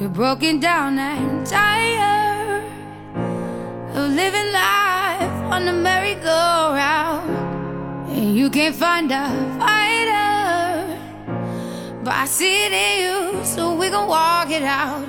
You're broken down and tired of living life on the merry-go-round. And you can't find a fighter, but I see it in you, so we gon' walk it out.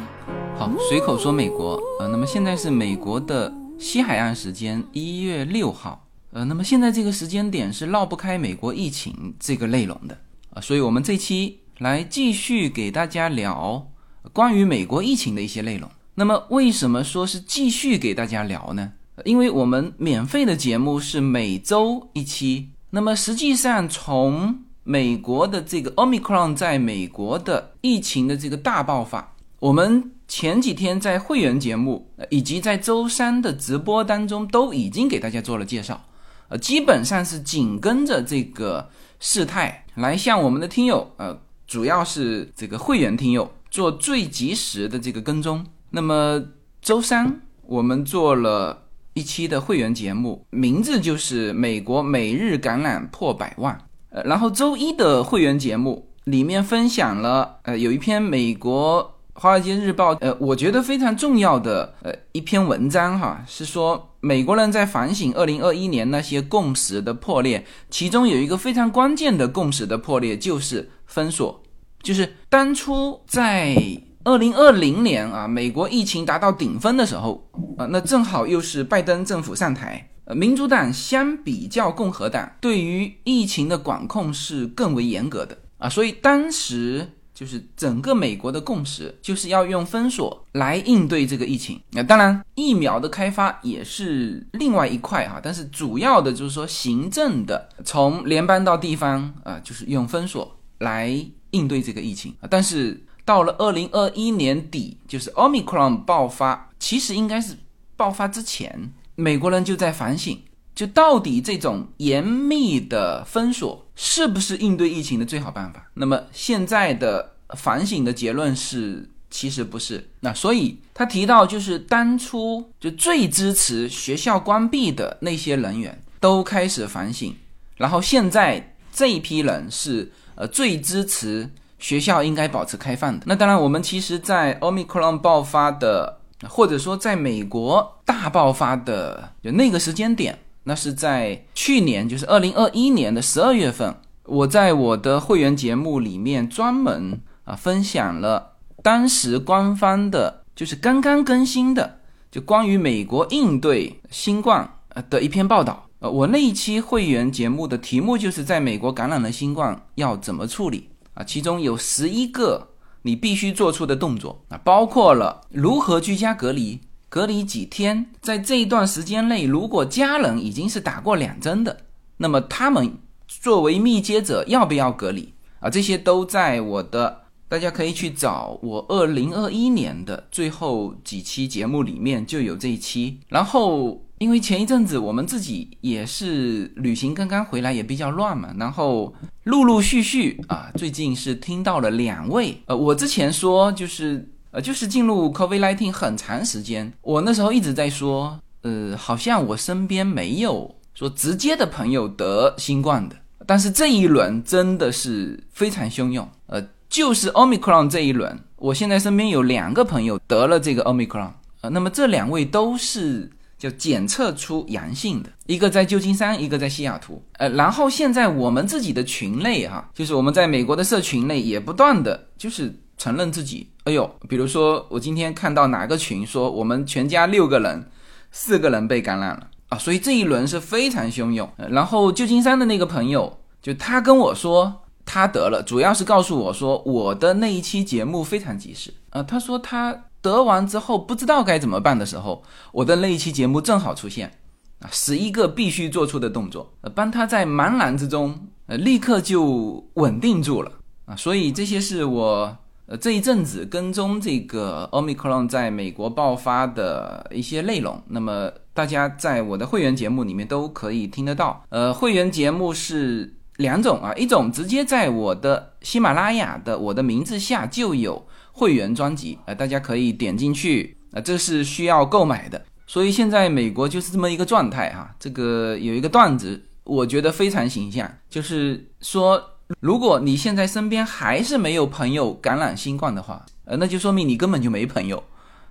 好，随口说美国，呃，那么现在是美国的西海岸时间一月六号，呃，那么现在这个时间点是绕不开美国疫情这个内容的呃、所以我们这期来继续给大家聊关于美国疫情的一些内容。那么为什么说是继续给大家聊呢？因为我们免费的节目是每周一期，那么实际上从美国的这个 Omicron 在美国的疫情的这个大爆发，我们前几天在会员节目以及在周三的直播当中都已经给大家做了介绍，呃，基本上是紧跟着这个事态来向我们的听友，呃，主要是这个会员听友做最及时的这个跟踪。那么周三我们做了一期的会员节目，名字就是美国每日感染破百万。呃，然后周一的会员节目里面分享了，呃，有一篇美国《华尔街日报》呃，我觉得非常重要的呃一篇文章哈，是说美国人在反省二零二一年那些共识的破裂，其中有一个非常关键的共识的破裂就是封锁，就是当初在二零二零年啊，美国疫情达到顶峰的时候啊，那正好又是拜登政府上台。呃，民主党相比较共和党对于疫情的管控是更为严格的啊，所以当时就是整个美国的共识就是要用封锁来应对这个疫情。那、当然，疫苗的开发也是另外一块哈、但是主要的就是说行政的，从联邦到地方啊、就是用封锁来应对这个疫情啊。但是到了二零二一年底，就是 Omicron 爆发，其实应该是爆发之前。美国人就在反省，就到底这种严密的封锁是不是应对疫情的最好办法？那么现在的反省的结论是，其实不是。那所以他提到，就是当初就最支持学校关闭的那些人员都开始反省，然后现在这一批人是呃最支持学校应该保持开放的。那当然，我们其实，在 Omicron 爆发的。或者说，在美国大爆发的就那个时间点，那是在去年，就是二零二一年的十二月份。我在我的会员节目里面专门啊分享了当时官方的，就是刚刚更新的，就关于美国应对新冠呃的一篇报道。呃，我那一期会员节目的题目就是在美国感染了新冠要怎么处理啊，其中有十一个。你必须做出的动作啊，包括了如何居家隔离，隔离几天，在这一段时间内，如果家人已经是打过两针的，那么他们作为密接者要不要隔离啊？这些都在我的，大家可以去找我二零二一年的最后几期节目里面就有这一期，然后。因为前一阵子我们自己也是旅行刚刚回来，也比较乱嘛，然后陆陆续续啊，最近是听到了两位，呃，我之前说就是呃，就是进入 COVID-19 很长时间，我那时候一直在说，呃，好像我身边没有说直接的朋友得新冠的，但是这一轮真的是非常汹涌，呃，就是 Omicron 这一轮，我现在身边有两个朋友得了这个 Omicron，呃，那么这两位都是。就检测出阳性的，一个在旧金山，一个在西雅图。呃，然后现在我们自己的群内哈，就是我们在美国的社群内也不断的就是承认自己，哎呦，比如说我今天看到哪个群说我们全家六个人，四个人被感染了啊，所以这一轮是非常汹涌。然后旧金山的那个朋友，就他跟我说他得了，主要是告诉我说我的那一期节目非常及时啊，他说他。得完之后不知道该怎么办的时候，我的那一期节目正好出现，啊，十一个必须做出的动作，呃，帮他在茫然之中，呃，立刻就稳定住了，啊，所以这些是我呃这一阵子跟踪这个 Omicron 在美国爆发的一些内容，那么大家在我的会员节目里面都可以听得到，呃，会员节目是两种啊，一种直接在我的喜马拉雅的我的名字下就有。会员专辑，呃，大家可以点进去，啊，这是需要购买的。所以现在美国就是这么一个状态哈。这个有一个段子，我觉得非常形象，就是说，如果你现在身边还是没有朋友感染新冠的话，呃，那就说明你根本就没朋友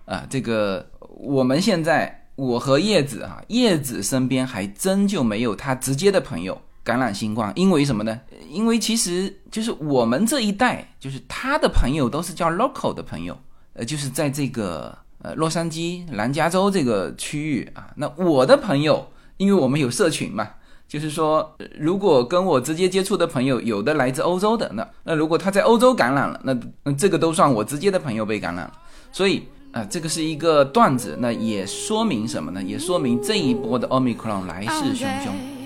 啊。这个我们现在我和叶子啊，叶子身边还真就没有他直接的朋友感染新冠，因为什么呢？因为其实就是我们这一代，就是他的朋友都是叫 local 的朋友，呃，就是在这个呃洛杉矶、南加州这个区域啊。那我的朋友，因为我们有社群嘛。就是说，如果跟我直接接触的朋友有的来自欧洲的，那那如果他在欧洲感染了，那那这个都算我直接的朋友被感染了。所以啊，这个是一个段子，那也说明什么呢？也说明这一波的奥密克戎来势汹汹。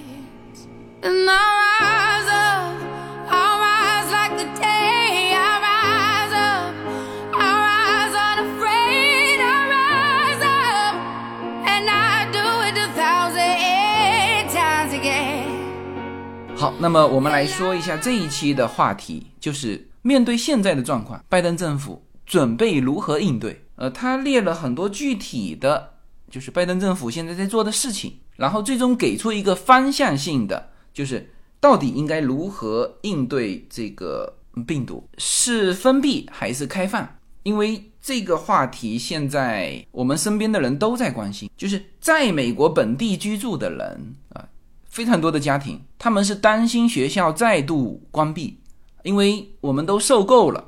好，那么我们来说一下这一期的话题，就是面对现在的状况，拜登政府准备如何应对？呃，他列了很多具体的，就是拜登政府现在在做的事情，然后最终给出一个方向性的，就是到底应该如何应对这个病毒，是封闭还是开放？因为这个话题现在我们身边的人都在关心，就是在美国本地居住的人啊。非常多的家庭，他们是担心学校再度关闭，因为我们都受够了，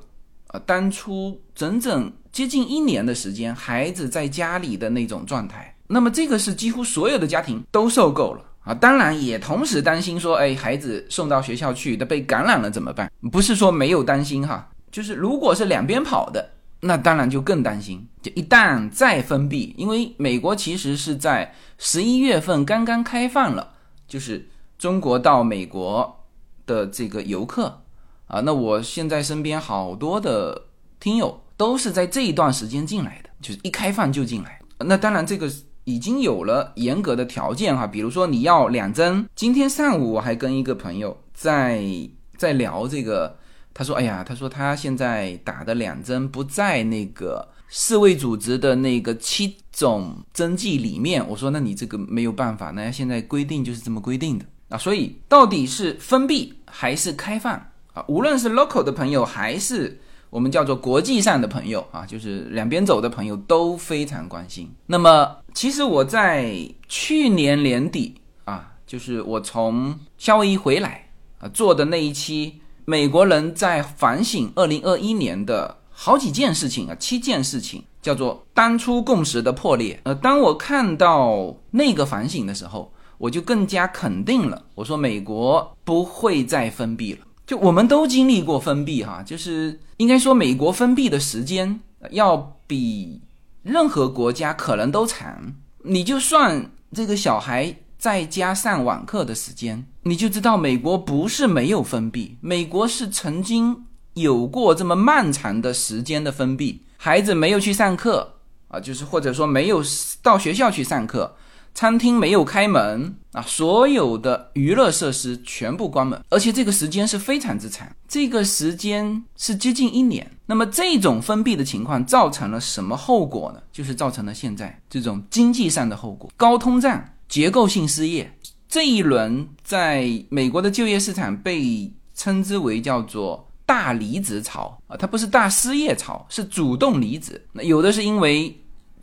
啊，当初整整接近一年的时间，孩子在家里的那种状态，那么这个是几乎所有的家庭都受够了啊。当然也同时担心说，哎，孩子送到学校去的被感染了怎么办？不是说没有担心哈，就是如果是两边跑的，那当然就更担心。就一旦再封闭，因为美国其实是在十一月份刚刚开放了。就是中国到美国的这个游客啊，那我现在身边好多的听友都是在这一段时间进来的，就是一开放就进来。那当然这个已经有了严格的条件哈，比如说你要两针。今天上午我还跟一个朋友在在聊这个，他说：“哎呀，他说他现在打的两针不在那个。”世卫组织的那个七种针剂里面，我说那你这个没有办法，那现在规定就是这么规定的啊。所以到底是封闭还是开放啊？无论是 local 的朋友，还是我们叫做国际上的朋友啊，就是两边走的朋友都非常关心。那么其实我在去年年底啊，就是我从夏威夷回来啊做的那一期，美国人在反省二零二一年的。好几件事情啊，七件事情叫做当初共识的破裂。呃，当我看到那个反省的时候，我就更加肯定了。我说美国不会再封闭了。就我们都经历过封闭哈，就是应该说美国封闭的时间要比任何国家可能都长。你就算这个小孩在家上网课的时间，你就知道美国不是没有封闭，美国是曾经。有过这么漫长的时间的封闭，孩子没有去上课啊，就是或者说没有到学校去上课，餐厅没有开门啊，所有的娱乐设施全部关门，而且这个时间是非常之长，这个时间是接近一年。那么这种封闭的情况造成了什么后果呢？就是造成了现在这种经济上的后果，高通胀、结构性失业。这一轮在美国的就业市场被称之为叫做。大离职潮啊，它不是大失业潮，是主动离职。那有的是因为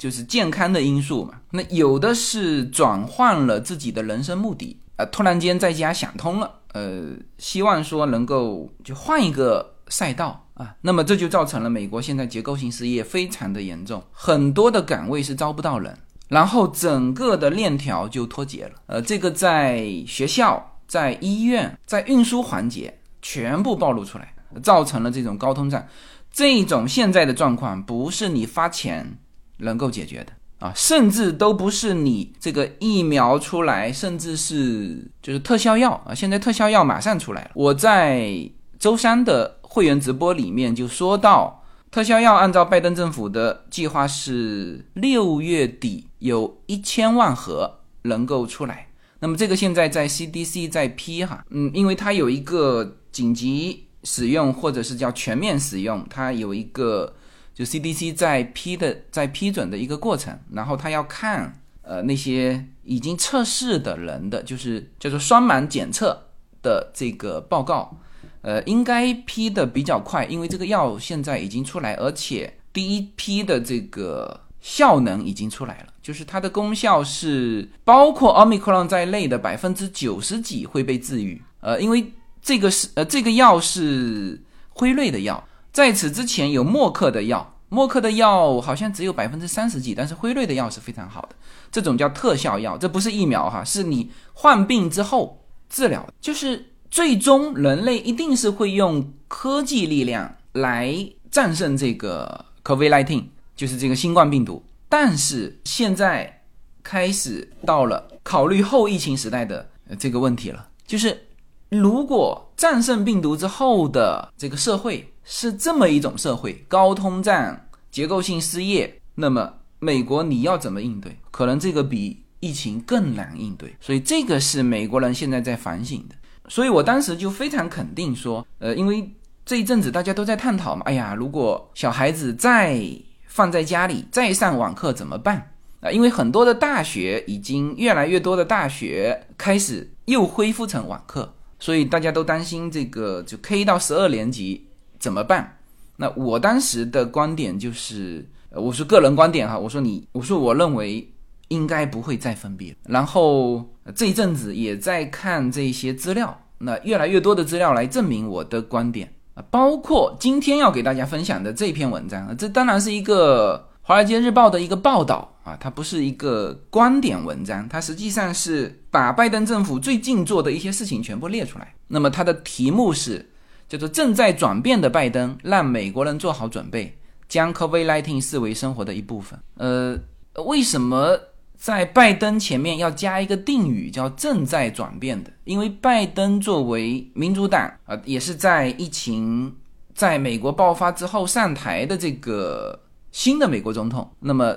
就是健康的因素嘛，那有的是转换了自己的人生目的啊，突然间在家想通了，呃，希望说能够就换一个赛道啊，那么这就造成了美国现在结构性失业非常的严重，很多的岗位是招不到人，然后整个的链条就脱节了。呃，这个在学校、在医院、在运输环节全部暴露出来。造成了这种高通胀，这种现在的状况不是你发钱能够解决的啊，甚至都不是你这个疫苗出来，甚至是就是特效药啊，现在特效药马上出来了。我在周三的会员直播里面就说到，特效药按照拜登政府的计划是六月底有一千万盒能够出来，那么这个现在在 CDC 在批哈，嗯，因为它有一个紧急。使用或者是叫全面使用，它有一个就 CDC 在批的在批准的一个过程，然后他要看呃那些已经测试的人的，就是叫做双盲检测的这个报告，呃，应该批的比较快，因为这个药现在已经出来，而且第一批的这个效能已经出来了，就是它的功效是包括奥密克戎在内的百分之九十几会被治愈。呃，因为这个是呃这个药是辉瑞的药，在此之前有默克的药，默克的药好像只有百分之三十几，但是辉瑞的药是非常好的，这种叫特效药，这不是疫苗哈，是你患病之后治疗，就是。最终，人类一定是会用科技力量来战胜这个 COVID-19，就是这个新冠病毒。但是现在开始到了考虑后疫情时代的这个问题了，就是如果战胜病毒之后的这个社会是这么一种社会，高通胀、结构性失业，那么美国你要怎么应对？可能这个比疫情更难应对。所以这个是美国人现在在反省的。所以我当时就非常肯定说，呃，因为这一阵子大家都在探讨嘛，哎呀，如果小孩子再放在家里再上网课怎么办啊？因为很多的大学已经越来越多的大学开始又恢复成网课，所以大家都担心这个就 K 到十二年级怎么办？那我当时的观点就是，我是个人观点哈，我说你，我说我认为。应该不会再分别。然后这一阵子也在看这些资料，那越来越多的资料来证明我的观点啊，包括今天要给大家分享的这篇文章啊，这当然是一个《华尔街日报》的一个报道啊，它不是一个观点文章，它实际上是把拜登政府最近做的一些事情全部列出来。那么它的题目是叫做“正在转变的拜登让美国人做好准备，将 COVID-19 视为生活的一部分”。呃，为什么？在拜登前面要加一个定语，叫正在转变的，因为拜登作为民主党啊，也是在疫情在美国爆发之后上台的这个新的美国总统，那么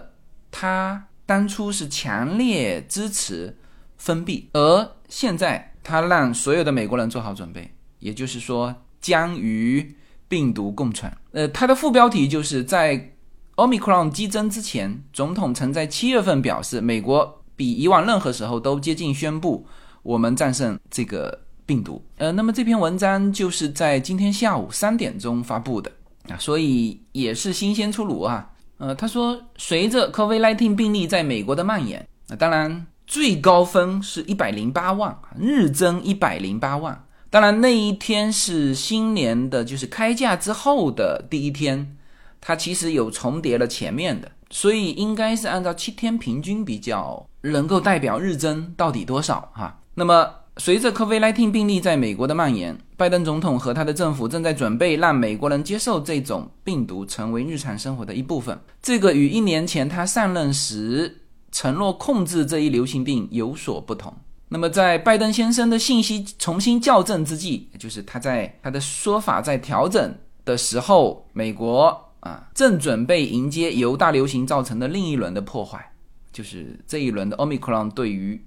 他当初是强烈支持封闭，而现在他让所有的美国人做好准备，也就是说将与病毒共存。呃，它的副标题就是在。奥密克戎激增之前，总统曾在七月份表示，美国比以往任何时候都接近宣布我们战胜这个病毒。呃，那么这篇文章就是在今天下午三点钟发布的啊，所以也是新鲜出炉啊。呃，他说，随着 COVID-19 病例在美国的蔓延，那当然最高峰是一百零八万，日增一百零八万。当然那一天是新年的，就是开价之后的第一天。它其实有重叠了前面的，所以应该是按照七天平均比较能够代表日增到底多少哈。那么随着 COVID-19 病例在美国的蔓延，拜登总统和他的政府正在准备让美国人接受这种病毒成为日常生活的一部分。这个与一年前他上任时承诺控制这一流行病有所不同。那么在拜登先生的信息重新校正之际，就是他在他的说法在调整的时候，美国。啊，正准备迎接由大流行造成的另一轮的破坏，就是这一轮的 Omicron 对于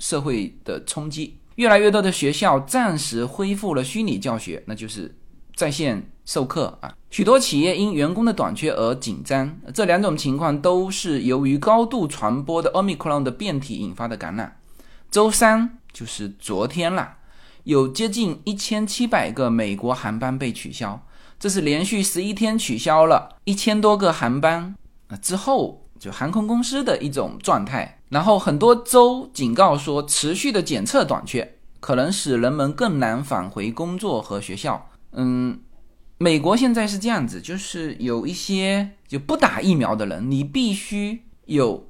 社会的冲击。越来越多的学校暂时恢复了虚拟教学，那就是在线授课啊。许多企业因员工的短缺而紧张，这两种情况都是由于高度传播的 Omicron 的变体引发的感染。周三就是昨天了，有接近一千七百个美国航班被取消。这是连续十一天取消了一千多个航班啊之后，就航空公司的一种状态。然后很多州警告说，持续的检测短缺可能使人们更难返回工作和学校。嗯，美国现在是这样子，就是有一些就不打疫苗的人，你必须有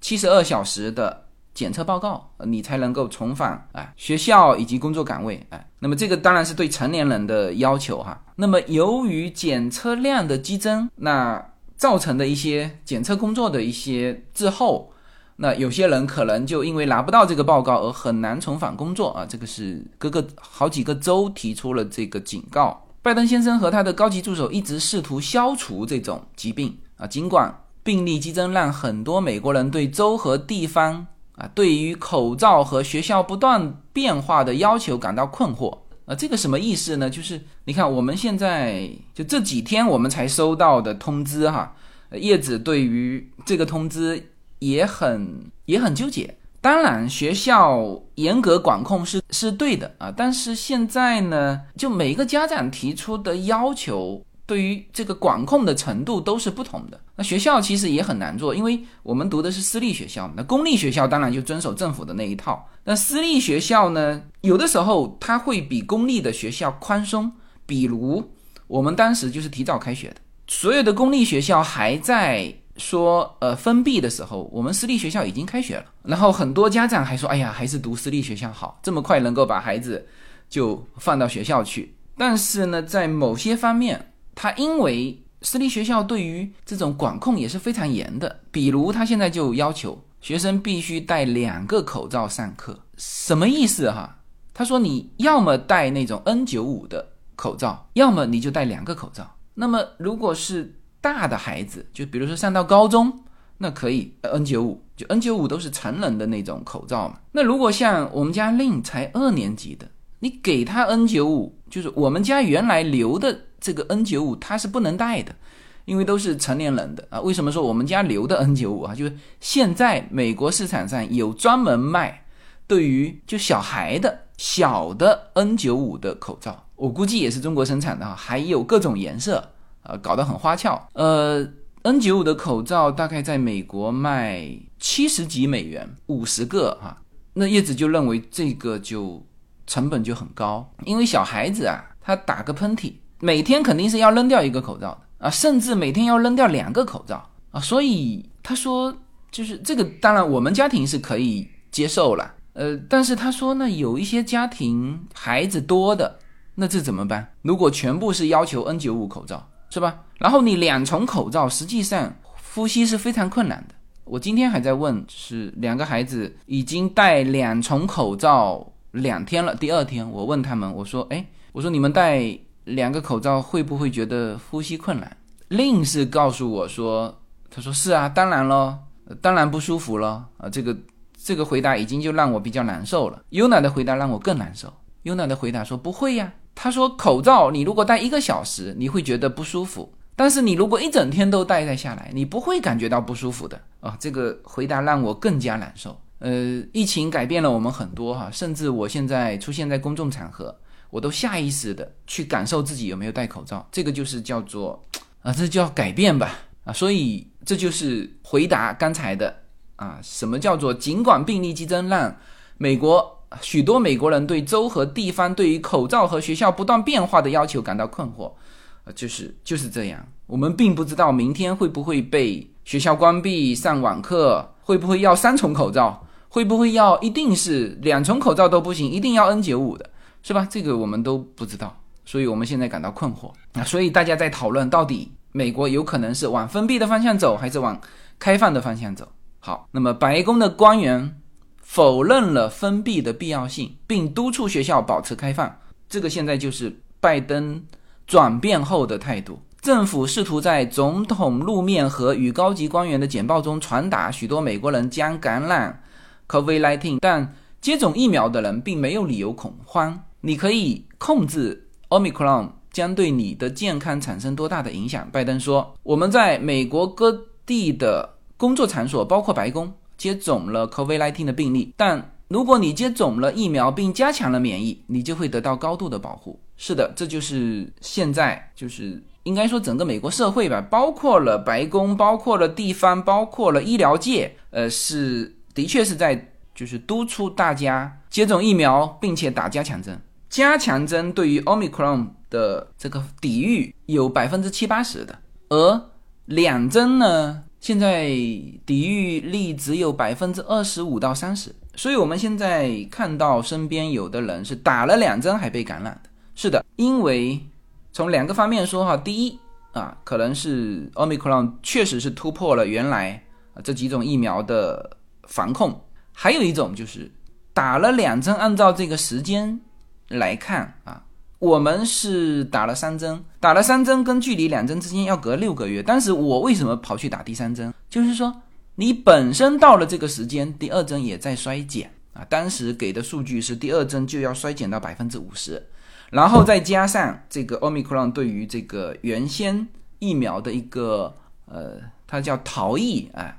七十二小时的。检测报告，你才能够重返啊学校以及工作岗位啊。那么这个当然是对成年人的要求哈。那么由于检测量的激增，那造成的一些检测工作的一些滞后，那有些人可能就因为拿不到这个报告而很难重返工作啊。这个是各个好几个州提出了这个警告。拜登先生和他的高级助手一直试图消除这种疾病啊，尽管病例激增让很多美国人对州和地方。啊，对于口罩和学校不断变化的要求感到困惑。啊，这个什么意思呢？就是你看，我们现在就这几天我们才收到的通知哈，叶子对于这个通知也很也很纠结。当然，学校严格管控是是对的啊，但是现在呢，就每个家长提出的要求。对于这个管控的程度都是不同的。那学校其实也很难做，因为我们读的是私立学校，那公立学校当然就遵守政府的那一套。那私立学校呢，有的时候它会比公立的学校宽松。比如我们当时就是提早开学的，所有的公立学校还在说呃封闭的时候，我们私立学校已经开学了。然后很多家长还说，哎呀，还是读私立学校好，这么快能够把孩子就放到学校去。但是呢，在某些方面，他因为私立学校对于这种管控也是非常严的，比如他现在就要求学生必须戴两个口罩上课，什么意思哈？他说你要么戴那种 N95 的口罩，要么你就戴两个口罩。那么如果是大的孩子，就比如说上到高中，那可以 N95，就 N95 都是成人的那种口罩嘛。那如果像我们家令才二年级的，你给他 N95，就是我们家原来留的。这个 N 九五它是不能戴的，因为都是成年人的啊。为什么说我们家留的 N 九五啊？就是现在美国市场上有专门卖对于就小孩的小的 N 九五的口罩，我估计也是中国生产的哈，还有各种颜色啊，搞得很花俏。呃，N 九五的口罩大概在美国卖七十几美元五十个哈，那叶子就认为这个就成本就很高，因为小孩子啊，他打个喷嚏。每天肯定是要扔掉一个口罩的啊，甚至每天要扔掉两个口罩啊，所以他说就是这个，当然我们家庭是可以接受了，呃，但是他说呢，有一些家庭孩子多的，那这怎么办？如果全部是要求 N95 口罩，是吧？然后你两重口罩，实际上呼吸是非常困难的。我今天还在问，是两个孩子已经戴两重口罩两天了，第二天我问他们，我说，哎，我说你们戴。两个口罩会不会觉得呼吸困难？另是告诉我说，他说是啊，当然咯，当然不舒服了啊。这个这个回答已经就让我比较难受了。优娜的回答让我更难受。优娜的回答说不会呀，他说口罩你如果戴一个小时你会觉得不舒服，但是你如果一整天都戴在下来，你不会感觉到不舒服的啊。这个回答让我更加难受。呃，疫情改变了我们很多哈，甚至我现在出现在公众场合。我都下意识的去感受自己有没有戴口罩，这个就是叫做啊，这叫改变吧。啊，所以这就是回答刚才的啊，什么叫做尽管病例激增让美国许多美国人对州和地方对于口罩和学校不断变化的要求感到困惑。啊，就是就是这样，我们并不知道明天会不会被学校关闭上网课，会不会要三重口罩，会不会要一定是两重口罩都不行，一定要 N 九五的。是吧？这个我们都不知道，所以我们现在感到困惑啊！所以大家在讨论，到底美国有可能是往封闭的方向走，还是往开放的方向走？好，那么白宫的官员否认了封闭的必要性，并督促学校保持开放。这个现在就是拜登转变后的态度。政府试图在总统露面和与高级官员的简报中传达许多美国人将感染 COVID-19，但接种疫苗的人并没有理由恐慌。你可以控制 Omicron 将对你的健康产生多大的影响？拜登说：“我们在美国各地的工作场所，包括白宫，接种了 COVID-19 的病例。但如果你接种了疫苗并加强了免疫，你就会得到高度的保护。”是的，这就是现在，就是应该说整个美国社会吧，包括了白宫，包括了地方，包括了医疗界，呃，是的确是在就是督促大家接种疫苗，并且打加强针。加强针对于 Omicron 的这个抵御有百分之七八十的，而两针呢，现在抵御力只有百分之二十五到三十。所以我们现在看到身边有的人是打了两针还被感染的。是的，因为从两个方面说哈，第一啊，可能是 Omicron 确实是突破了原来这几种疫苗的防控，还有一种就是打了两针，按照这个时间。来看啊，我们是打了三针，打了三针，跟距离两针之间要隔六个月。当时我为什么跑去打第三针？就是说，你本身到了这个时间，第二针也在衰减啊。当时给的数据是第二针就要衰减到百分之五十，然后再加上这个 omicron 对于这个原先疫苗的一个呃，它叫逃逸啊。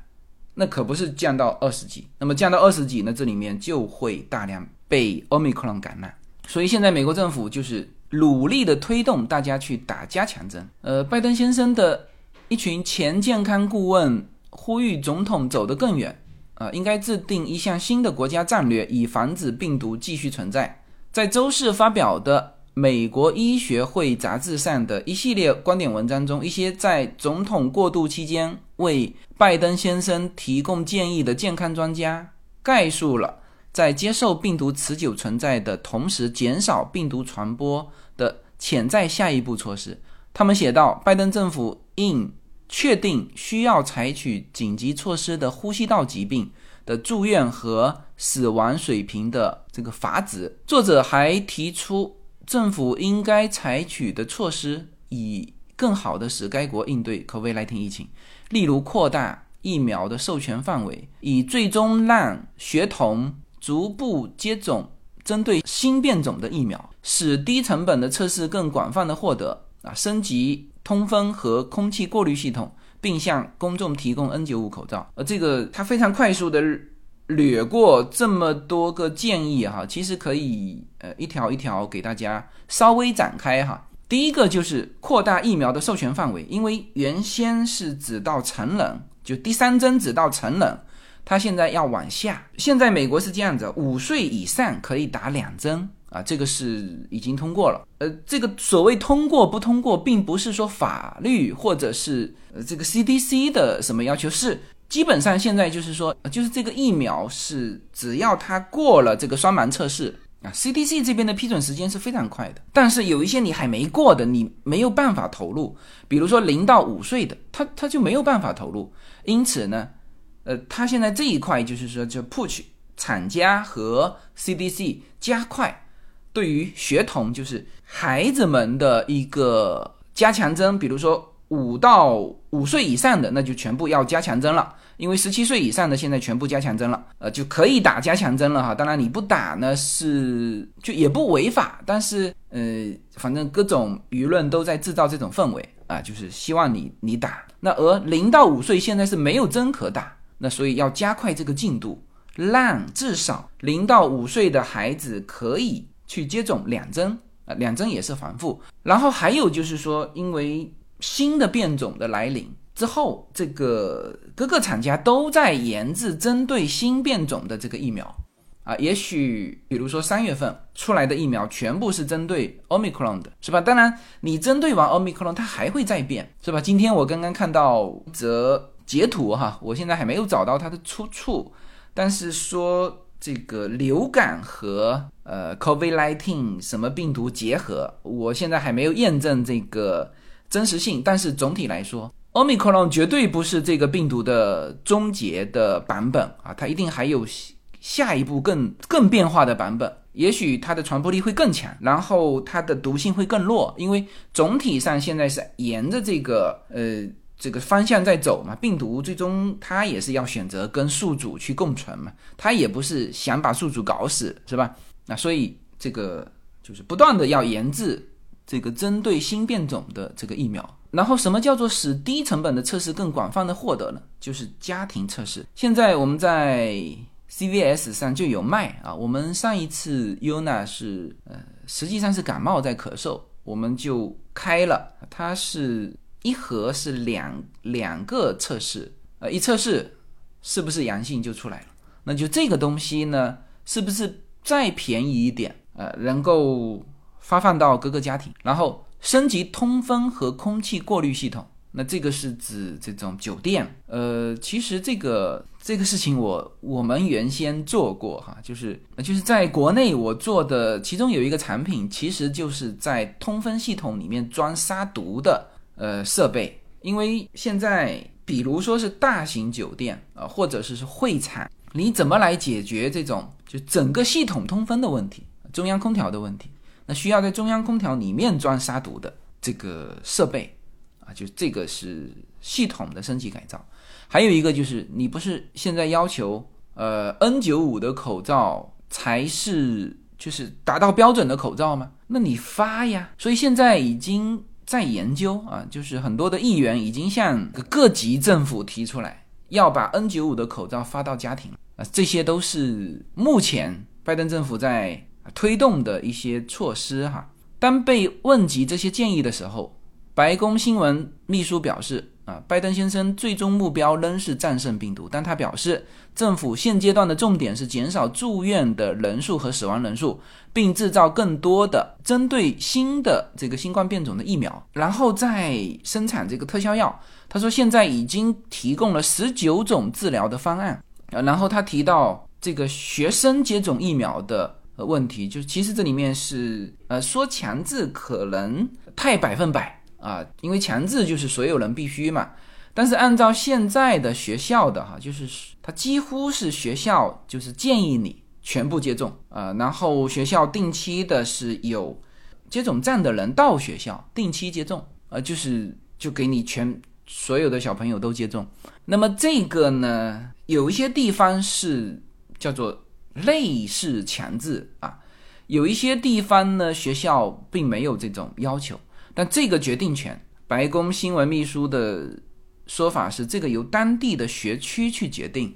那可不是降到二十几。那么降到二十几，那这里面就会大量被 Omicron 感染。所以现在美国政府就是努力的推动大家去打加强针。呃，拜登先生的一群前健康顾问呼吁总统走得更远，啊，应该制定一项新的国家战略，以防止病毒继续存在。在周四发表的美国医学会杂志上的一系列观点文章中，一些在总统过渡期间为拜登先生提供建议的健康专家概述了。在接受病毒持久存在的同时，减少病毒传播的潜在下一步措施。他们写道：“拜登政府应确定需要采取紧急措施的呼吸道疾病的住院和死亡水平的这个阀值。”作者还提出，政府应该采取的措施，以更好的使该国应对 COVID-19 疫情，例如扩大疫苗的授权范围，以最终让学童。逐步接种针对新变种的疫苗，使低成本的测试更广泛的获得啊，升级通风和空气过滤系统，并向公众提供 N95 口罩。呃，这个他非常快速的掠过这么多个建议哈，其实可以呃一条一条给大家稍微展开哈。第一个就是扩大疫苗的授权范围，因为原先是只到成人，就第三针只到成人。他现在要往下，现在美国是这样子，五岁以上可以打两针啊，这个是已经通过了。呃，这个所谓通过不通过，并不是说法律或者是呃这个 CDC 的什么要求，是基本上现在就是说，就是这个疫苗是只要它过了这个双盲测试啊，CDC 这边的批准时间是非常快的。但是有一些你还没过的，你没有办法投入，比如说零到五岁的，他他就没有办法投入，因此呢。呃，他现在这一块就是说，就 push 厂家和 CDC 加快对于学童，就是孩子们的一个加强针，比如说五到五岁以上的，那就全部要加强针了，因为十七岁以上的现在全部加强针了，呃，就可以打加强针了哈。当然你不打呢，是就也不违法，但是呃，反正各种舆论都在制造这种氛围啊，就是希望你你打。那而零到五岁现在是没有针可打。那所以要加快这个进度，让至少零到五岁的孩子可以去接种两针啊，两针也是防护。然后还有就是说，因为新的变种的来临之后，这个各个厂家都在研制针对新变种的这个疫苗啊。也许比如说三月份出来的疫苗全部是针对 Omicron 的，是吧？当然，你针对完 Omicron，它还会再变，是吧？今天我刚刚看到则。截图哈，我现在还没有找到它的出处，但是说这个流感和呃 COVID-19 什么病毒结合，我现在还没有验证这个真实性。但是总体来说，Omicron 绝对不是这个病毒的终结的版本啊，它一定还有下一步更更变化的版本，也许它的传播力会更强，然后它的毒性会更弱，因为总体上现在是沿着这个呃。这个方向在走嘛，病毒最终它也是要选择跟宿主去共存嘛，它也不是想把宿主搞死，是吧？那所以这个就是不断的要研制这个针对新变种的这个疫苗。然后什么叫做使低成本的测试更广泛的获得呢？就是家庭测试。现在我们在 CVS 上就有卖啊。我们上一次 Yuna 是呃实际上是感冒在咳嗽，我们就开了，它是。一盒是两两个测试，呃，一测试是不是阳性就出来了。那就这个东西呢，是不是再便宜一点，呃，能够发放到各个家庭，然后升级通风和空气过滤系统。那这个是指这种酒店，呃，其实这个这个事情我我们原先做过哈，就是就是在国内我做的，其中有一个产品，其实就是在通风系统里面装杀毒的。呃，设备，因为现在比如说是大型酒店啊，或者是是会场，你怎么来解决这种就整个系统通风的问题，中央空调的问题？那需要在中央空调里面装杀毒的这个设备啊，就这个是系统的升级改造。还有一个就是，你不是现在要求呃 N95 的口罩才是就是达到标准的口罩吗？那你发呀，所以现在已经。在研究啊，就是很多的议员已经向各级政府提出来，要把 N95 的口罩发到家庭啊，这些都是目前拜登政府在推动的一些措施哈。当被问及这些建议的时候，白宫新闻秘书表示。啊，拜登先生最终目标仍是战胜病毒，但他表示，政府现阶段的重点是减少住院的人数和死亡人数，并制造更多的针对新的这个新冠变种的疫苗，然后再生产这个特效药。他说，现在已经提供了十九种治疗的方案。呃，然后他提到这个学生接种疫苗的问题，就其实这里面是呃说强制可能太百分百。啊，因为强制就是所有人必须嘛，但是按照现在的学校的哈，就是他几乎是学校就是建议你全部接种啊，然后学校定期的是有接种站的人到学校定期接种啊，就是就给你全所有的小朋友都接种。那么这个呢，有一些地方是叫做类似强制啊，有一些地方呢学校并没有这种要求。但这个决定权，白宫新闻秘书的说法是，这个由当地的学区去决定，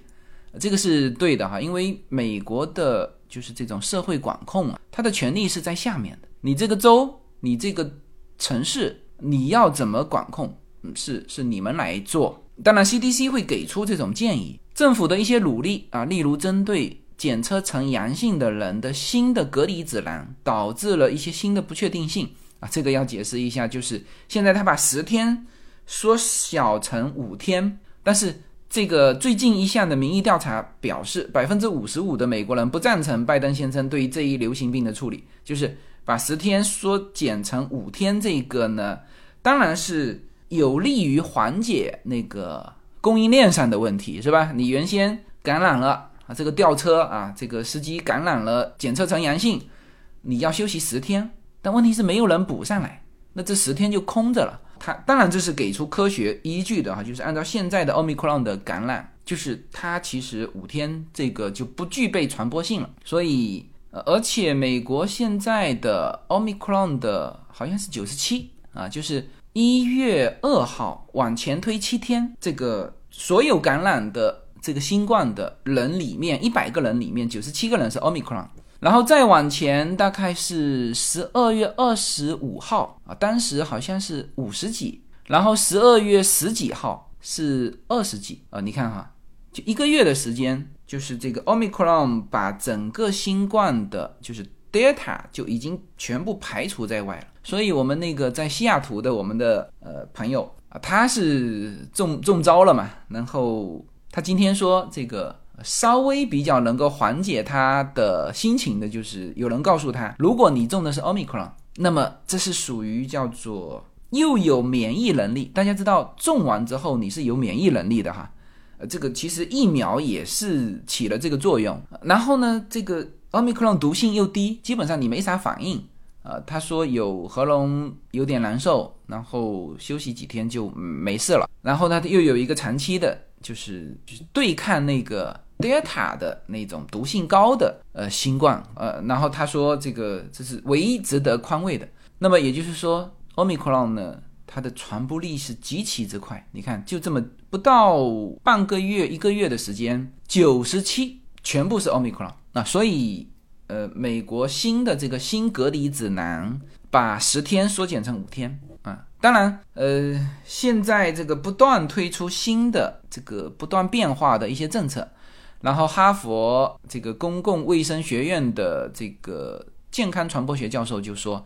这个是对的哈，因为美国的就是这种社会管控啊，它的权力是在下面的，你这个州，你这个城市，你要怎么管控，是是你们来做。当然，CDC 会给出这种建议，政府的一些努力啊，例如针对检测呈阳性的人的新的隔离指南，导致了一些新的不确定性。啊，这个要解释一下，就是现在他把十天缩小成五天，但是这个最近一项的民意调查表示，百分之五十五的美国人不赞成拜登先生对于这一流行病的处理，就是把十天缩减成五天，这个呢，当然是有利于缓解那个供应链上的问题，是吧？你原先感染了啊，这个吊车啊，这个司机感染了，检测成阳性，你要休息十天。但问题是没有人补上来，那这十天就空着了。它当然这是给出科学依据的哈，就是按照现在的奥密克戎的感染，就是它其实五天这个就不具备传播性了。所以，呃而且美国现在的奥密克戎的好像是九十七啊，就是一月二号往前推七天，这个所有感染的这个新冠的人里面，一百个人里面九十七个人是奥密克戎。然后再往前，大概是十二月二十五号啊，当时好像是五十几，然后十二月十几号是二十几啊。你看哈，就一个月的时间，就是这个 Omicron 把整个新冠的，就是 Delta 就已经全部排除在外了。所以，我们那个在西雅图的我们的呃朋友啊，他是中中招了嘛，然后他今天说这个。稍微比较能够缓解他的心情的，就是有人告诉他，如果你中的是奥密克戎，那么这是属于叫做又有免疫能力。大家知道，中完之后你是有免疫能力的哈，呃，这个其实疫苗也是起了这个作用。然后呢，这个奥密克戎毒性又低，基本上你没啥反应。呃，他说有喉咙有点难受，然后休息几天就没事了。然后呢，又有一个长期的，就是就是对抗那个。德尔塔的那种毒性高的呃新冠呃，然后他说这个这是唯一值得宽慰的。那么也就是说，奥密克戎呢，它的传播力是极其之快。你看，就这么不到半个月一个月的时间，九十七全部是奥密克戎。那所以呃，美国新的这个新隔离指南把十天缩减成五天啊。当然呃，现在这个不断推出新的这个不断变化的一些政策。然后，哈佛这个公共卫生学院的这个健康传播学教授就说：“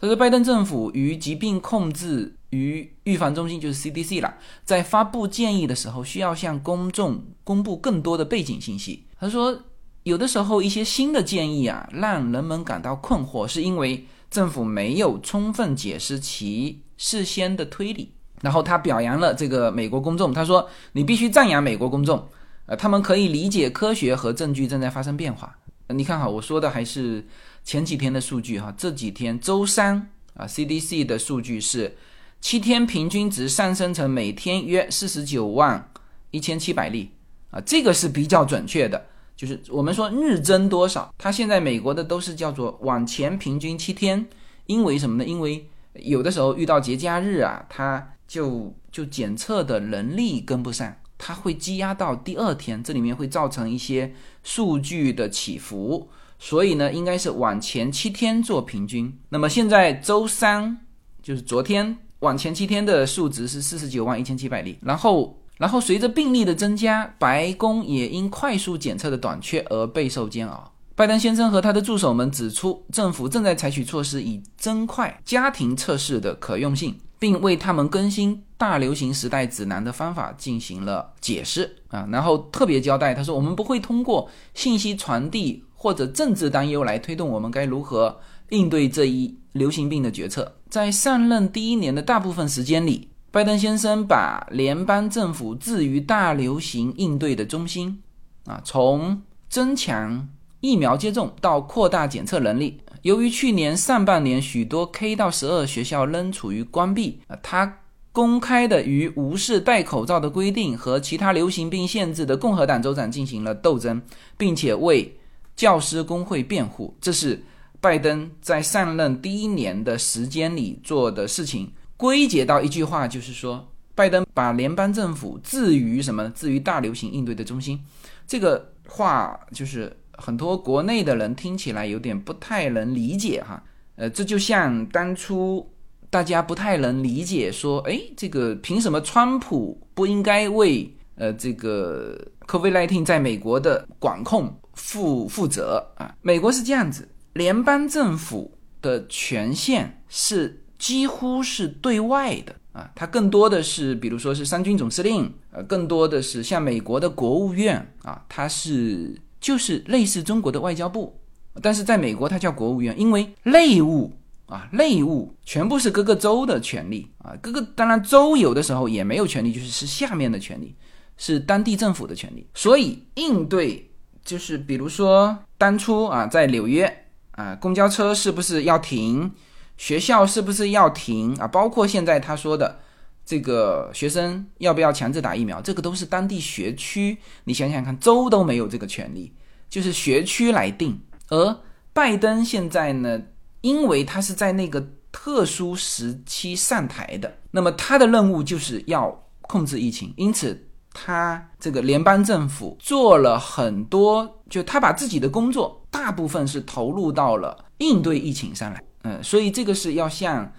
他说，拜登政府与疾病控制与预防中心，就是 CDC 了，在发布建议的时候，需要向公众公布更多的背景信息。他说，有的时候一些新的建议啊，让人们感到困惑，是因为政府没有充分解释其事先的推理。然后他表扬了这个美国公众，他说：你必须赞扬美国公众。”呃，他们可以理解科学和证据正在发生变化。你看哈，我说的还是前几天的数据哈，这几天周三啊，CDC 的数据是七天平均值上升成每天约四十九万一千七百例啊，这个是比较准确的。就是我们说日增多少，它现在美国的都是叫做往前平均七天，因为什么呢？因为有的时候遇到节假日啊，它就就检测的能力跟不上。它会积压到第二天，这里面会造成一些数据的起伏，所以呢，应该是往前七天做平均。那么现在周三就是昨天往前七天的数值是四十九万一千七百例，然后然后随着病例的增加，白宫也因快速检测的短缺而备受煎熬。拜登先生和他的助手们指出，政府正在采取措施以增快家庭测试的可用性，并为他们更新大流行时代指南的方法进行了解释啊。然后特别交代，他说：“我们不会通过信息传递或者政治担忧来推动我们该如何应对这一流行病的决策。”在上任第一年的大部分时间里，拜登先生把联邦政府置于大流行应对的中心啊，从增强。疫苗接种到扩大检测能力。由于去年上半年许多 K 到十二学校仍处于关闭，啊，他公开的与无视戴口罩的规定和其他流行病限制的共和党州长进行了斗争，并且为教师工会辩护。这是拜登在上任第一年的时间里做的事情。归结到一句话，就是说，拜登把联邦政府置于什么？置于大流行应对的中心。这个话就是。很多国内的人听起来有点不太能理解哈，呃，这就像当初大家不太能理解说，哎，这个凭什么川普不应该为呃这个 COVID-19 在美国的管控负负责啊？美国是这样子，联邦政府的权限是几乎是对外的啊，它更多的是比如说是三军总司令，呃，更多的是像美国的国务院啊，它是。就是类似中国的外交部，但是在美国它叫国务院，因为内务啊，内务全部是各个州的权利啊，各个当然州有的时候也没有权利，就是是下面的权利，是当地政府的权利。所以应对就是比如说当初啊，在纽约啊，公交车是不是要停，学校是不是要停啊，包括现在他说的。这个学生要不要强制打疫苗？这个都是当地学区，你想想看，州都没有这个权利，就是学区来定。而拜登现在呢，因为他是在那个特殊时期上台的，那么他的任务就是要控制疫情，因此他这个联邦政府做了很多，就他把自己的工作大部分是投入到了应对疫情上来。嗯，所以这个是要向。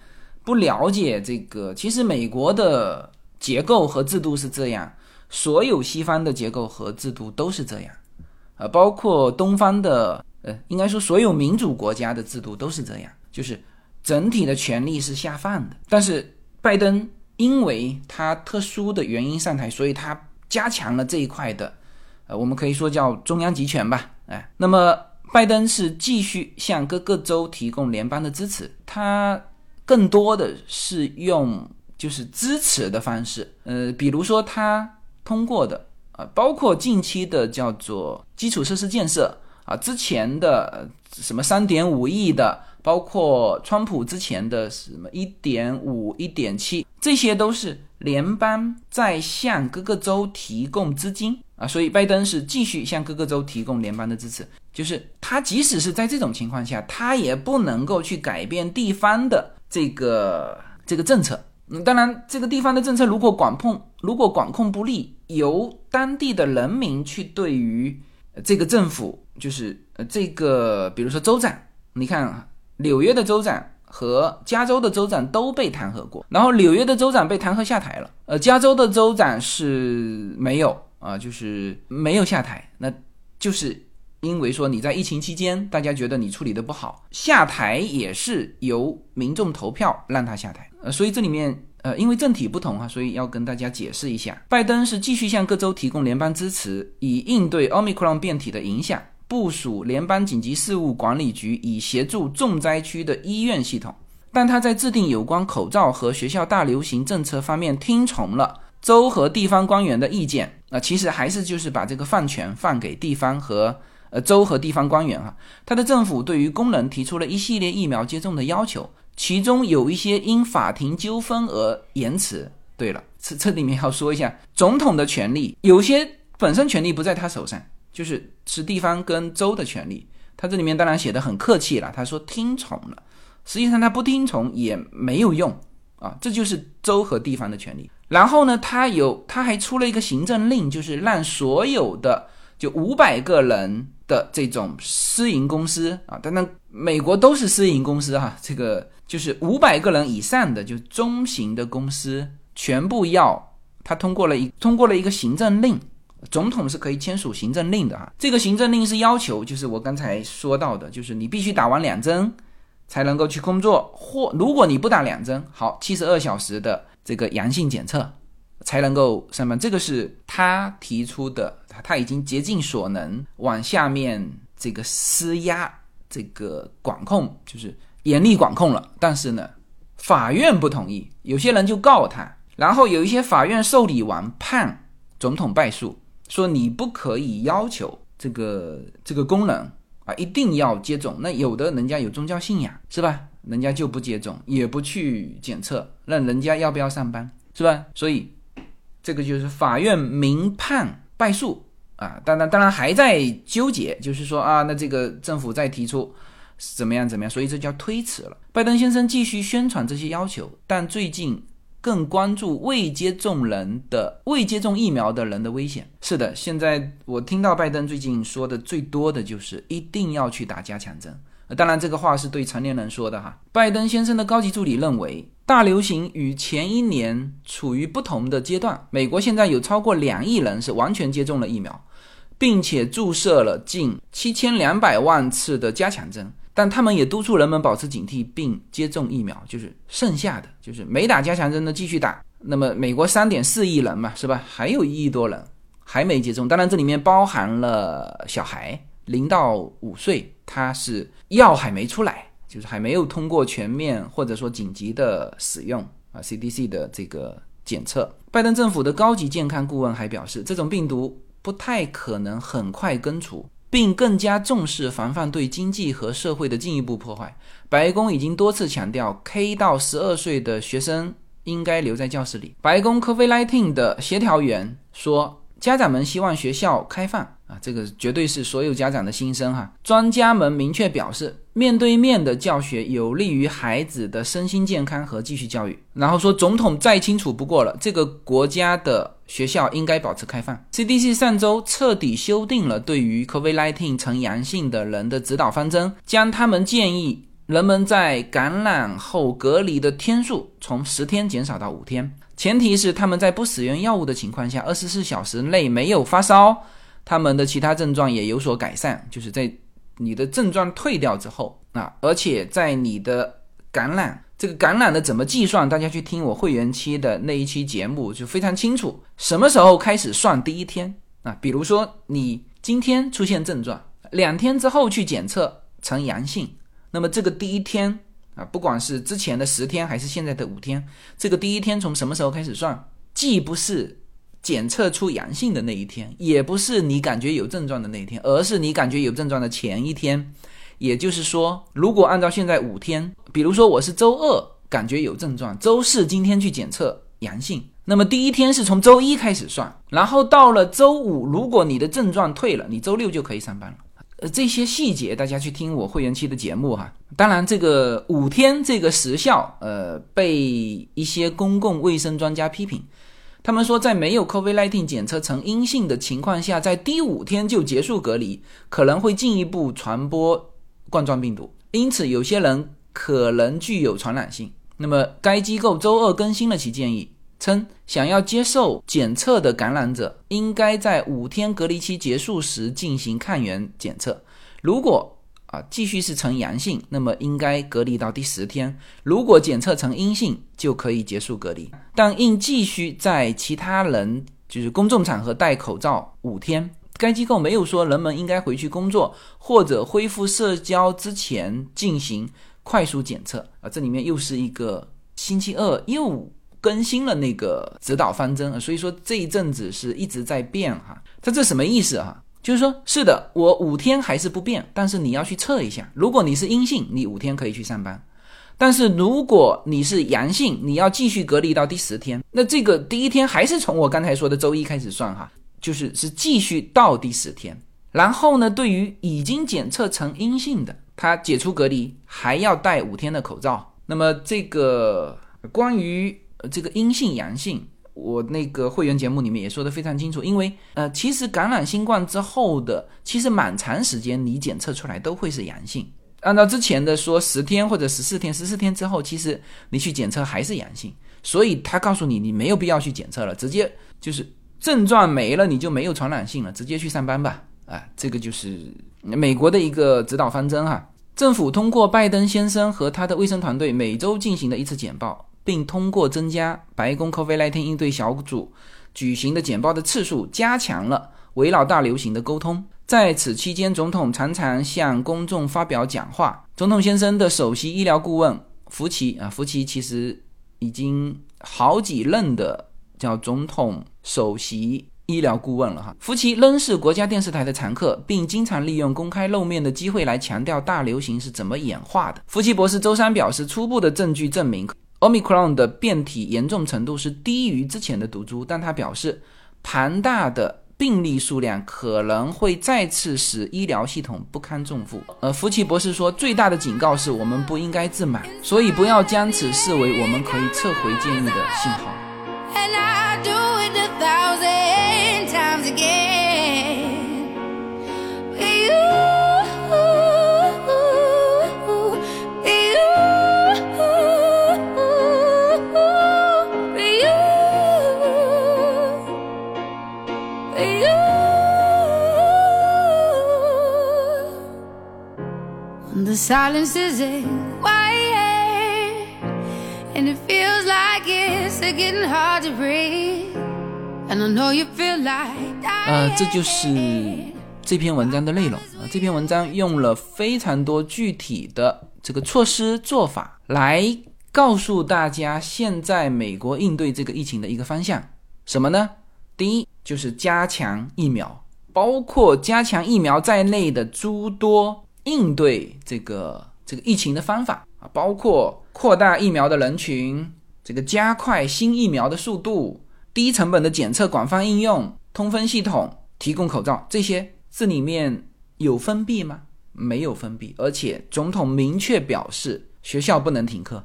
不了解这个，其实美国的结构和制度是这样，所有西方的结构和制度都是这样，呃，包括东方的，应该说所有民主国家的制度都是这样，就是整体的权力是下放的。但是拜登因为他特殊的原因上台，所以他加强了这一块的，呃，我们可以说叫中央集权吧，哎，那么拜登是继续向各个州提供联邦的支持，他。更多的是用就是支持的方式，呃，比如说他通过的啊，包括近期的叫做基础设施建设啊，之前的什么三点五亿的，包括川普之前的什么一点五、一点七，这些都是联邦在向各个州提供资金啊，所以拜登是继续向各个州提供联邦的支持，就是他即使是在这种情况下，他也不能够去改变地方的。这个这个政策，嗯，当然，这个地方的政策如果管控如果管控不力，由当地的人民去对于这个政府，就是呃这个，比如说州长，你看纽约的州长和加州的州长都被弹劾过，然后纽约的州长被弹劾下台了，呃，加州的州长是没有啊，就是没有下台，那就是。因为说你在疫情期间，大家觉得你处理的不好，下台也是由民众投票让他下台。呃，所以这里面呃，因为政体不同啊，所以要跟大家解释一下。拜登是继续向各州提供联邦支持，以应对奥密克戎变体的影响，部署联邦紧急事务管理局以协助重灾区的医院系统。但他在制定有关口罩和学校大流行政策方面听从了州和地方官员的意见。啊，其实还是就是把这个放权放给地方和。呃，州和地方官员哈，他的政府对于工人提出了一系列疫苗接种的要求，其中有一些因法庭纠纷而延迟。对了，这这里面要说一下，总统的权利有些本身权利不在他手上，就是是地方跟州的权利。他这里面当然写的很客气了，他说听从了，实际上他不听从也没有用啊，这就是州和地方的权利。然后呢，他有他还出了一个行政令，就是让所有的就五百个人的这种私营公司啊，当然美国都是私营公司哈，这个就是五百个人以上的就中型的公司全部要他通过了一通过了一个行政令。总统是可以签署行政令的哈，这个行政令是要求，就是我刚才说到的，就是你必须打完两针才能够去工作，或如果你不打两针，好，七十二小时的这个阳性检测才能够上班。这个是他提出的，他已经竭尽所能往下面这个施压，这个管控就是严厉管控了。但是呢，法院不同意，有些人就告他，然后有一些法院受理完判总统败诉。说你不可以要求这个这个功能啊，一定要接种。那有的人家有宗教信仰是吧？人家就不接种，也不去检测，那人家要不要上班是吧？所以这个就是法院明判败诉啊。当然，当然还在纠结，就是说啊，那这个政府再提出怎么样怎么样，所以这叫推迟了。拜登先生继续宣传这些要求，但最近。更关注未接种人的未接种疫苗的人的危险。是的，现在我听到拜登最近说的最多的就是一定要去打加强针。当然，这个话是对成年人说的哈。拜登先生的高级助理认为，大流行与前一年处于不同的阶段。美国现在有超过两亿人是完全接种了疫苗，并且注射了近七千两百万次的加强针。但他们也督促人们保持警惕并接种疫苗，就是剩下的就是没打加强针的继续打。那么美国三点四亿人嘛，是吧？还有一亿多人还没接种，当然这里面包含了小孩零到五岁，他是药还没出来，就是还没有通过全面或者说紧急的使用啊 CDC 的这个检测。拜登政府的高级健康顾问还表示，这种病毒不太可能很快根除。并更加重视防范对经济和社会的进一步破坏。白宫已经多次强调，K 到十二岁的学生应该留在教室里。白宫 COVID-19 的协调员说。家长们希望学校开放啊，这个绝对是所有家长的心声哈。专家们明确表示，面对面的教学有利于孩子的身心健康和继续教育。然后说，总统再清楚不过了，这个国家的学校应该保持开放。CDC 上周彻底修订了对于 COVID-19 呈阳性的人的指导方针，将他们建议人们在感染后隔离的天数从十天减少到五天。前提是他们在不使用药物的情况下，二十四小时内没有发烧，他们的其他症状也有所改善，就是在你的症状退掉之后啊，而且在你的感染这个感染的怎么计算，大家去听我会员期的那一期节目就非常清楚，什么时候开始算第一天啊？比如说你今天出现症状，两天之后去检测呈阳性，那么这个第一天。啊，不管是之前的十天还是现在的五天，这个第一天从什么时候开始算？既不是检测出阳性的那一天，也不是你感觉有症状的那一天，而是你感觉有症状的前一天。也就是说，如果按照现在五天，比如说我是周二感觉有症状，周四今天去检测阳性，那么第一天是从周一开始算，然后到了周五，如果你的症状退了，你周六就可以上班了。呃，这些细节大家去听我会员期的节目哈。当然，这个五天这个时效，呃，被一些公共卫生专家批评。他们说，在没有 COVID-19 检测呈阴性的情况下，在第五天就结束隔离，可能会进一步传播冠状病毒，因此有些人可能具有传染性。那么，该机构周二更新了其建议。称想要接受检测的感染者，应该在五天隔离期结束时进行抗原检测。如果啊继续是呈阳性，那么应该隔离到第十天；如果检测成阴性，就可以结束隔离，但应继续在其他人就是公众场合戴口罩五天。该机构没有说人们应该回去工作或者恢复社交之前进行快速检测啊。这里面又是一个星期二又。更新了那个指导方针，所以说这一阵子是一直在变哈。它这什么意思哈？就是说，是的，我五天还是不变，但是你要去测一下。如果你是阴性，你五天可以去上班；但是如果你是阳性，你要继续隔离到第十天。那这个第一天还是从我刚才说的周一开始算哈，就是是继续到第十天。然后呢，对于已经检测成阴性的，他解除隔离还要戴五天的口罩。那么这个关于。这个阴性阳性，我那个会员节目里面也说的非常清楚，因为呃，其实感染新冠之后的，其实蛮长时间你检测出来都会是阳性。按照之前的说，十天或者十四天，十四天之后，其实你去检测还是阳性，所以他告诉你，你没有必要去检测了，直接就是症状没了，你就没有传染性了，直接去上班吧。啊，这个就是美国的一个指导方针哈。政府通过拜登先生和他的卫生团队每周进行的一次简报，并通过增加白宫 COVID-19 应对小组举行的简报的次数，加强了围绕大流行的沟通。在此期间，总统常常向公众发表讲话。总统先生的首席医疗顾问福奇啊，福奇其实已经好几任的叫总统首席。医疗顾问了哈，福奇仍是国家电视台的常客，并经常利用公开露面的机会来强调大流行是怎么演化的。福奇博士周三表示，初步的证据证明，Omicron 的变体严重程度是低于之前的毒株，但他表示，庞大的病例数量可能会再次使医疗系统不堪重负。呃，福奇博士说，最大的警告是我们不应该自满，所以不要将此视为我们可以撤回建议的信号。Silence is quiet and it feels like it's getting hard to breathe. And i know you feel like 呃这就是这篇文章的内容。啊这篇文章用了非常多具体的这个措施做法来告诉大家现在美国应对这个疫情的一个方向。什么呢？第一就是加强疫苗包括加强疫苗在内的诸多应对这个这个疫情的方法啊，包括扩大疫苗的人群，这个加快新疫苗的速度，低成本的检测广泛应用，通风系统，提供口罩，这些这里面有封闭吗？没有封闭，而且总统明确表示学校不能停课。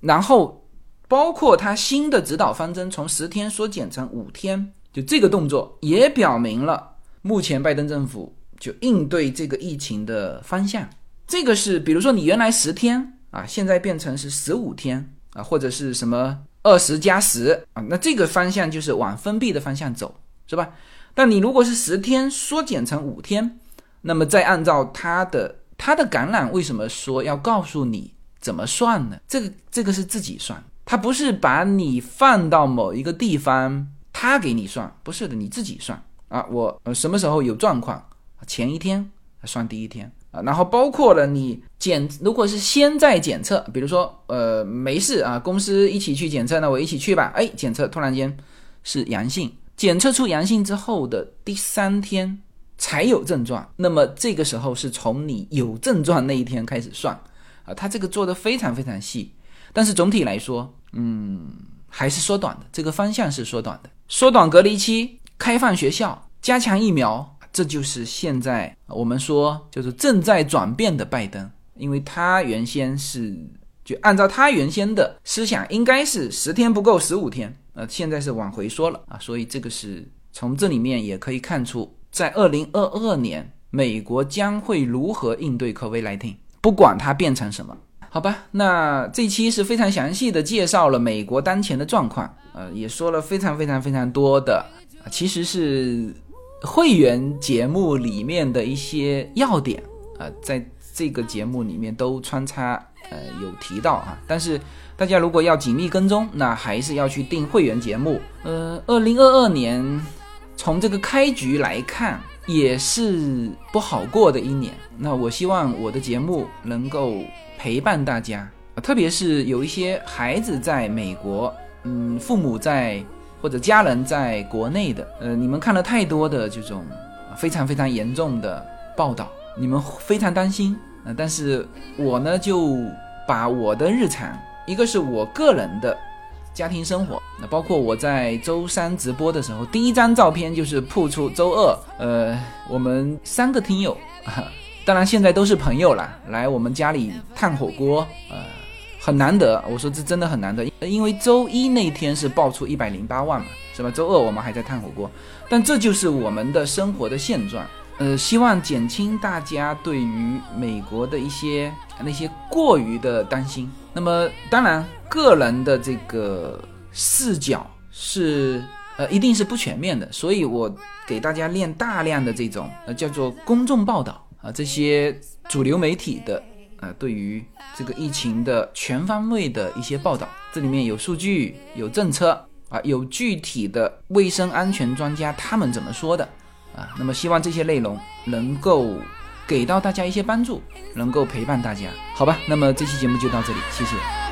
然后包括他新的指导方针从十天缩减成五天，就这个动作也表明了目前拜登政府。就应对这个疫情的方向，这个是比如说你原来十天啊，现在变成是十五天啊，或者是什么二十加十啊，那这个方向就是往封闭的方向走，是吧？但你如果是十天缩减成五天，那么再按照它的它的感染，为什么说要告诉你怎么算呢？这个这个是自己算，它不是把你放到某一个地方，他给你算，不是的，你自己算啊。我呃什么时候有状况？前一天算第一天。啊，然后包括了你检，如果是先在检测，比如说呃没事啊，公司一起去检测，那我一起去吧。哎，检测突然间是阳性，检测出阳性之后的第三天才有症状，那么这个时候是从你有症状那一天开始算。啊，他这个做的非常非常细，但是总体来说，嗯，还是缩短的，这个方向是缩短的，缩短隔离期，开放学校，加强疫苗。这就是现在我们说就是正在转变的拜登，因为他原先是就按照他原先的思想，应该是十天不够十五天，呃，现在是往回缩了啊，所以这个是从这里面也可以看出，在二零二二年美国将会如何应对 COVID-19，不管它变成什么，好吧？那这期是非常详细的介绍了美国当前的状况，呃，也说了非常非常非常多的，其实是。会员节目里面的一些要点啊，在这个节目里面都穿插呃有提到啊，但是大家如果要紧密跟踪，那还是要去订会员节目。呃，二零二二年从这个开局来看，也是不好过的一年。那我希望我的节目能够陪伴大家，特别是有一些孩子在美国，嗯，父母在。或者家人在国内的，呃，你们看了太多的这种非常非常严重的报道，你们非常担心，呃，但是我呢就把我的日常，一个是我个人的家庭生活，那包括我在周三直播的时候，第一张照片就是铺出周二，呃，我们三个听友，当然现在都是朋友了，来我们家里烫火锅，呃。很难得。我说这真的很难得，因为周一那天是爆出一百零八万嘛，是吧？周二我们还在炭火锅，但这就是我们的生活的现状。呃，希望减轻大家对于美国的一些那些过于的担心。那么，当然，个人的这个视角是呃，一定是不全面的，所以我给大家练大量的这种呃叫做公众报道啊，这些主流媒体的呃对于这个疫情的全方位的一些报道，这里面有数据、有政策啊，有具体的卫生安全专家他们怎么说的。啊，那么希望这些内容能够给到大家一些帮助，能够陪伴大家，好吧？那么这期节目就到这里，谢谢。